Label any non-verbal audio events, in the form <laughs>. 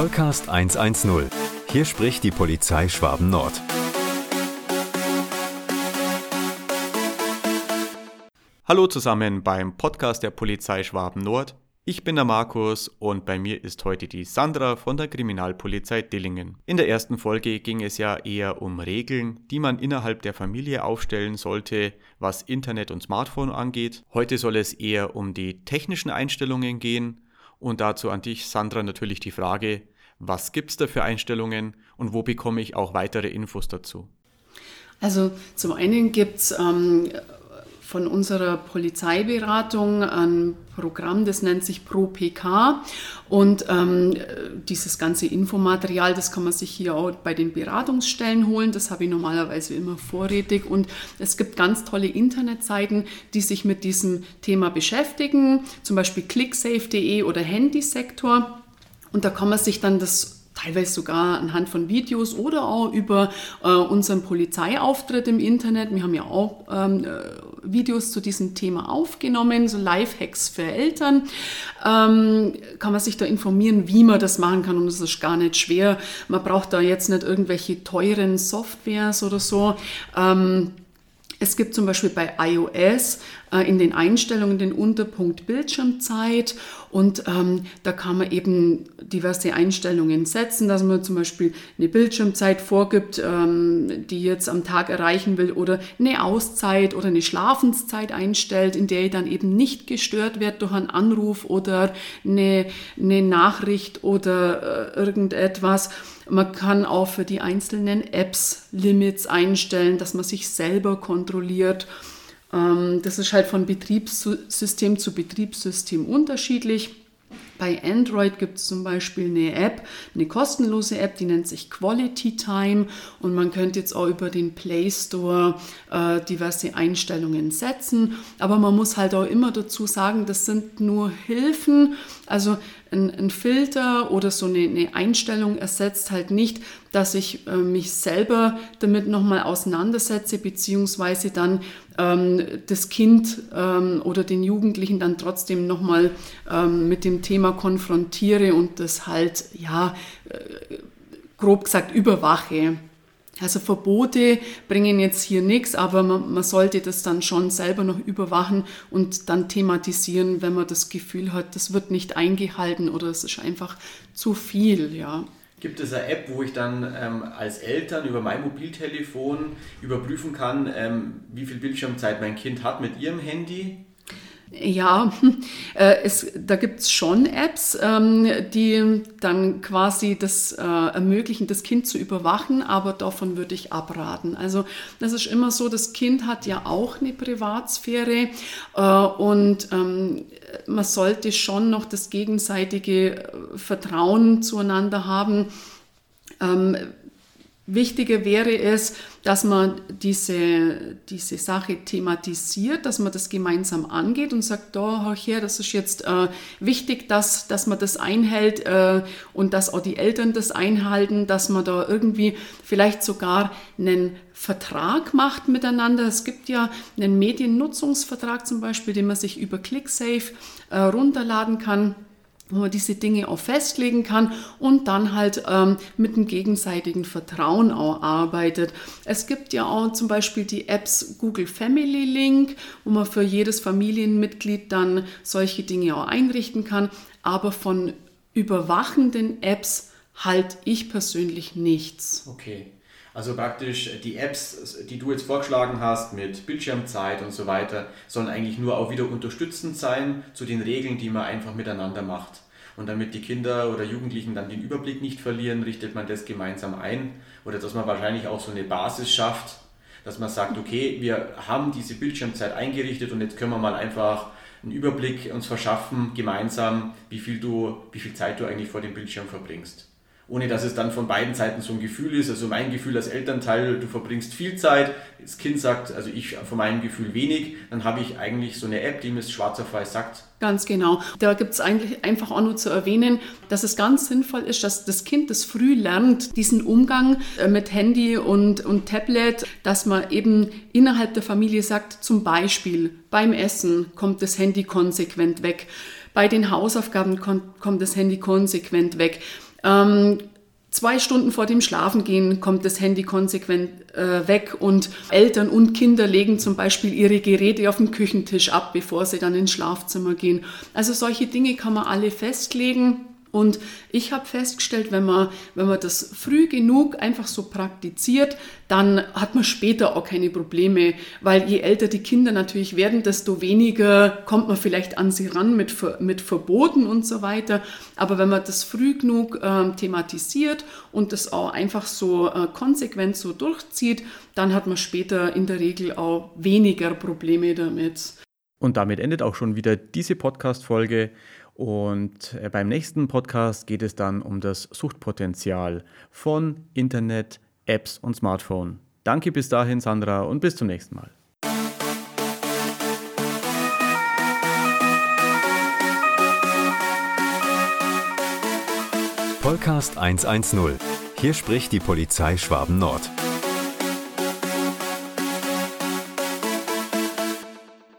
Vollcast 110. Hier spricht die Polizei Schwaben Nord. Hallo zusammen beim Podcast der Polizei Schwaben Nord. Ich bin der Markus und bei mir ist heute die Sandra von der Kriminalpolizei Dillingen. In der ersten Folge ging es ja eher um Regeln, die man innerhalb der Familie aufstellen sollte, was Internet und Smartphone angeht. Heute soll es eher um die technischen Einstellungen gehen und dazu an dich, Sandra, natürlich die Frage, was gibt es da für Einstellungen und wo bekomme ich auch weitere Infos dazu? Also zum einen gibt es ähm, von unserer Polizeiberatung ein Programm, das nennt sich ProPK. Und ähm, dieses ganze Infomaterial, das kann man sich hier auch bei den Beratungsstellen holen. Das habe ich normalerweise immer vorrätig. Und es gibt ganz tolle Internetseiten, die sich mit diesem Thema beschäftigen, zum Beispiel clicksafe.de oder Handysektor. Und da kann man sich dann das teilweise sogar anhand von Videos oder auch über äh, unseren Polizeiauftritt im Internet. Wir haben ja auch ähm, äh, Videos zu diesem Thema aufgenommen, so Lifehacks für Eltern. Ähm, kann man sich da informieren, wie man das machen kann und es ist gar nicht schwer. Man braucht da jetzt nicht irgendwelche teuren Softwares oder so. Ähm, es gibt zum Beispiel bei iOS äh, in den Einstellungen den Unterpunkt Bildschirmzeit und ähm, da kann man eben diverse Einstellungen setzen, dass man zum Beispiel eine Bildschirmzeit vorgibt, ähm, die jetzt am Tag erreichen will oder eine Auszeit oder eine Schlafenszeit einstellt, in der ich dann eben nicht gestört werde durch einen Anruf oder eine, eine Nachricht oder äh, irgendetwas. Man kann auch für die einzelnen Apps Limits einstellen, dass man sich selber kontrolliert. Ähm, das ist halt von Betriebssystem zu Betriebssystem unterschiedlich. Bei Android gibt es zum Beispiel eine App, eine kostenlose App, die nennt sich Quality Time und man könnte jetzt auch über den Play Store äh, diverse Einstellungen setzen. Aber man muss halt auch immer dazu sagen, das sind nur Hilfen. Also ein, ein Filter oder so eine, eine, Einstellung ersetzt halt nicht, dass ich äh, mich selber damit nochmal auseinandersetze, beziehungsweise dann ähm, das Kind ähm, oder den Jugendlichen dann trotzdem nochmal ähm, mit dem Thema konfrontiere und das halt, ja, äh, grob gesagt, überwache. Also Verbote bringen jetzt hier nichts, aber man, man, sollte das dann schon selber noch überwachen und dann thematisieren, wenn man das Gefühl hat, das wird nicht eingehalten oder es ist einfach zu viel, ja. Gibt es eine App, wo ich dann ähm, als Eltern über mein Mobiltelefon überprüfen kann, ähm, wie viel Bildschirmzeit mein Kind hat mit ihrem Handy? Ja, <laughs> äh, es, da gibt es schon Apps, ähm, die dann quasi das äh, ermöglichen, das Kind zu überwachen, aber davon würde ich abraten. Also das ist immer so, das Kind hat ja auch eine Privatsphäre äh, und ähm, man sollte schon noch das gegenseitige äh, Vertrauen zueinander haben. Ähm, Wichtiger wäre es, dass man diese, diese Sache thematisiert, dass man das gemeinsam angeht und sagt, da, hör her, das ist jetzt äh, wichtig, dass, dass man das einhält äh, und dass auch die Eltern das einhalten, dass man da irgendwie vielleicht sogar einen Vertrag macht miteinander. Es gibt ja einen Mediennutzungsvertrag zum Beispiel, den man sich über ClickSafe äh, runterladen kann wo man diese Dinge auch festlegen kann und dann halt ähm, mit dem gegenseitigen Vertrauen auch arbeitet. Es gibt ja auch zum Beispiel die Apps Google Family Link, wo man für jedes Familienmitglied dann solche Dinge auch einrichten kann, aber von überwachenden Apps halte ich persönlich nichts. Okay. Also praktisch die Apps, die du jetzt vorgeschlagen hast mit Bildschirmzeit und so weiter, sollen eigentlich nur auch wieder unterstützend sein zu den Regeln, die man einfach miteinander macht. Und damit die Kinder oder Jugendlichen dann den Überblick nicht verlieren, richtet man das gemeinsam ein. Oder dass man wahrscheinlich auch so eine Basis schafft, dass man sagt, okay, wir haben diese Bildschirmzeit eingerichtet und jetzt können wir mal einfach einen Überblick uns verschaffen, gemeinsam, wie viel, du, wie viel Zeit du eigentlich vor dem Bildschirm verbringst ohne dass es dann von beiden Seiten so ein Gefühl ist. Also mein Gefühl als Elternteil, du verbringst viel Zeit, das Kind sagt, also ich von meinem Gefühl wenig, dann habe ich eigentlich so eine App, die mir schwarz auf weiß sagt. Ganz genau. Da gibt es eigentlich einfach auch nur zu erwähnen, dass es ganz sinnvoll ist, dass das Kind das früh lernt, diesen Umgang äh, mit Handy und, und Tablet, dass man eben innerhalb der Familie sagt, zum Beispiel beim Essen kommt das Handy konsequent weg. Bei den Hausaufgaben kommt das Handy konsequent weg Ähm, Zwei Stunden vor dem Schlafengehen kommt das Handy konsequent äh, weg und Eltern und Kinder legen zum Beispiel ihre Geräte auf den Küchentisch ab, bevor sie dann ins Schlafzimmer gehen. Also solche Dinge kann man alle festlegen. Und ich habe festgestellt, wenn man, wenn man das früh genug einfach so praktiziert, dann hat man später auch keine Probleme, weil je älter die Kinder natürlich werden, desto weniger kommt man vielleicht an sie ran mit, mit Verboten und so weiter. Aber wenn man das früh genug äh, thematisiert und das auch einfach so äh, konsequent so durchzieht, dann hat man später in der Regel auch weniger Probleme damit. Und damit endet auch schon wieder diese Podcast-Folge. Und äh, beim nächsten Podcast geht es dann um das Suchtpotenzial von Internet, Apps und Smartphone. Danke bis dahin, Sandra, und bis zum nächsten Mal. Podcast 110. Hier spricht die Polizei Schwaben Nord.